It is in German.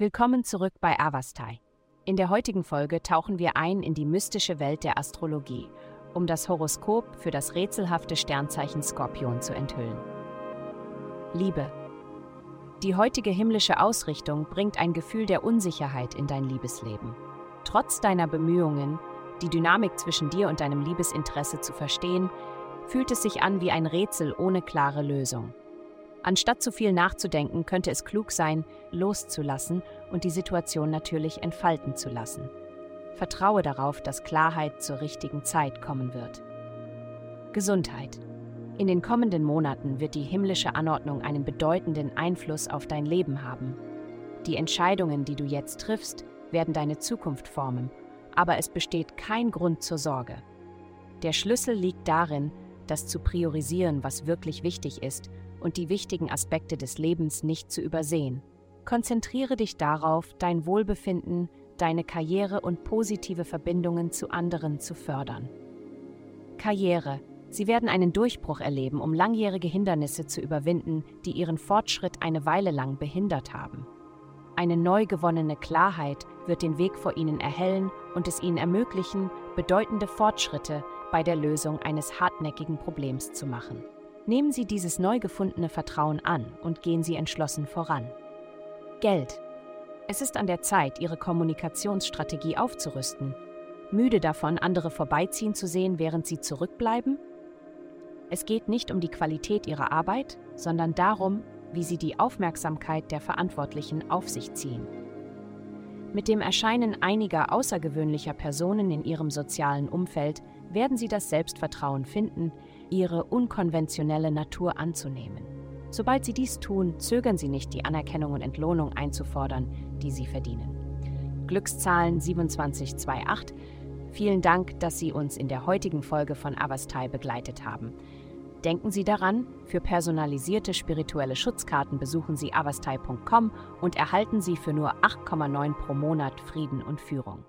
Willkommen zurück bei Avastai. In der heutigen Folge tauchen wir ein in die mystische Welt der Astrologie, um das Horoskop für das rätselhafte Sternzeichen Skorpion zu enthüllen. Liebe. Die heutige himmlische Ausrichtung bringt ein Gefühl der Unsicherheit in dein Liebesleben. Trotz deiner Bemühungen, die Dynamik zwischen dir und deinem Liebesinteresse zu verstehen, fühlt es sich an wie ein Rätsel ohne klare Lösung. Anstatt zu viel nachzudenken, könnte es klug sein, loszulassen und die Situation natürlich entfalten zu lassen. Vertraue darauf, dass Klarheit zur richtigen Zeit kommen wird. Gesundheit. In den kommenden Monaten wird die himmlische Anordnung einen bedeutenden Einfluss auf dein Leben haben. Die Entscheidungen, die du jetzt triffst, werden deine Zukunft formen, aber es besteht kein Grund zur Sorge. Der Schlüssel liegt darin, das zu priorisieren, was wirklich wichtig ist und die wichtigen Aspekte des Lebens nicht zu übersehen. Konzentriere dich darauf, dein Wohlbefinden, deine Karriere und positive Verbindungen zu anderen zu fördern. Karriere. Sie werden einen Durchbruch erleben, um langjährige Hindernisse zu überwinden, die ihren Fortschritt eine Weile lang behindert haben. Eine neu gewonnene Klarheit wird den Weg vor ihnen erhellen und es ihnen ermöglichen, bedeutende Fortschritte bei der Lösung eines hartnäckigen Problems zu machen. Nehmen Sie dieses neu gefundene Vertrauen an und gehen Sie entschlossen voran. Geld. Es ist an der Zeit, Ihre Kommunikationsstrategie aufzurüsten. Müde davon, andere vorbeiziehen zu sehen, während Sie zurückbleiben? Es geht nicht um die Qualität Ihrer Arbeit, sondern darum, wie Sie die Aufmerksamkeit der Verantwortlichen auf sich ziehen. Mit dem Erscheinen einiger außergewöhnlicher Personen in Ihrem sozialen Umfeld werden Sie das Selbstvertrauen finden, ihre unkonventionelle Natur anzunehmen. Sobald sie dies tun, zögern sie nicht, die Anerkennung und Entlohnung einzufordern, die sie verdienen. Glückszahlen 2728. Vielen Dank, dass Sie uns in der heutigen Folge von Avastai begleitet haben. Denken Sie daran, für personalisierte spirituelle Schutzkarten besuchen Sie avastai.com und erhalten Sie für nur 8,9 pro Monat Frieden und Führung.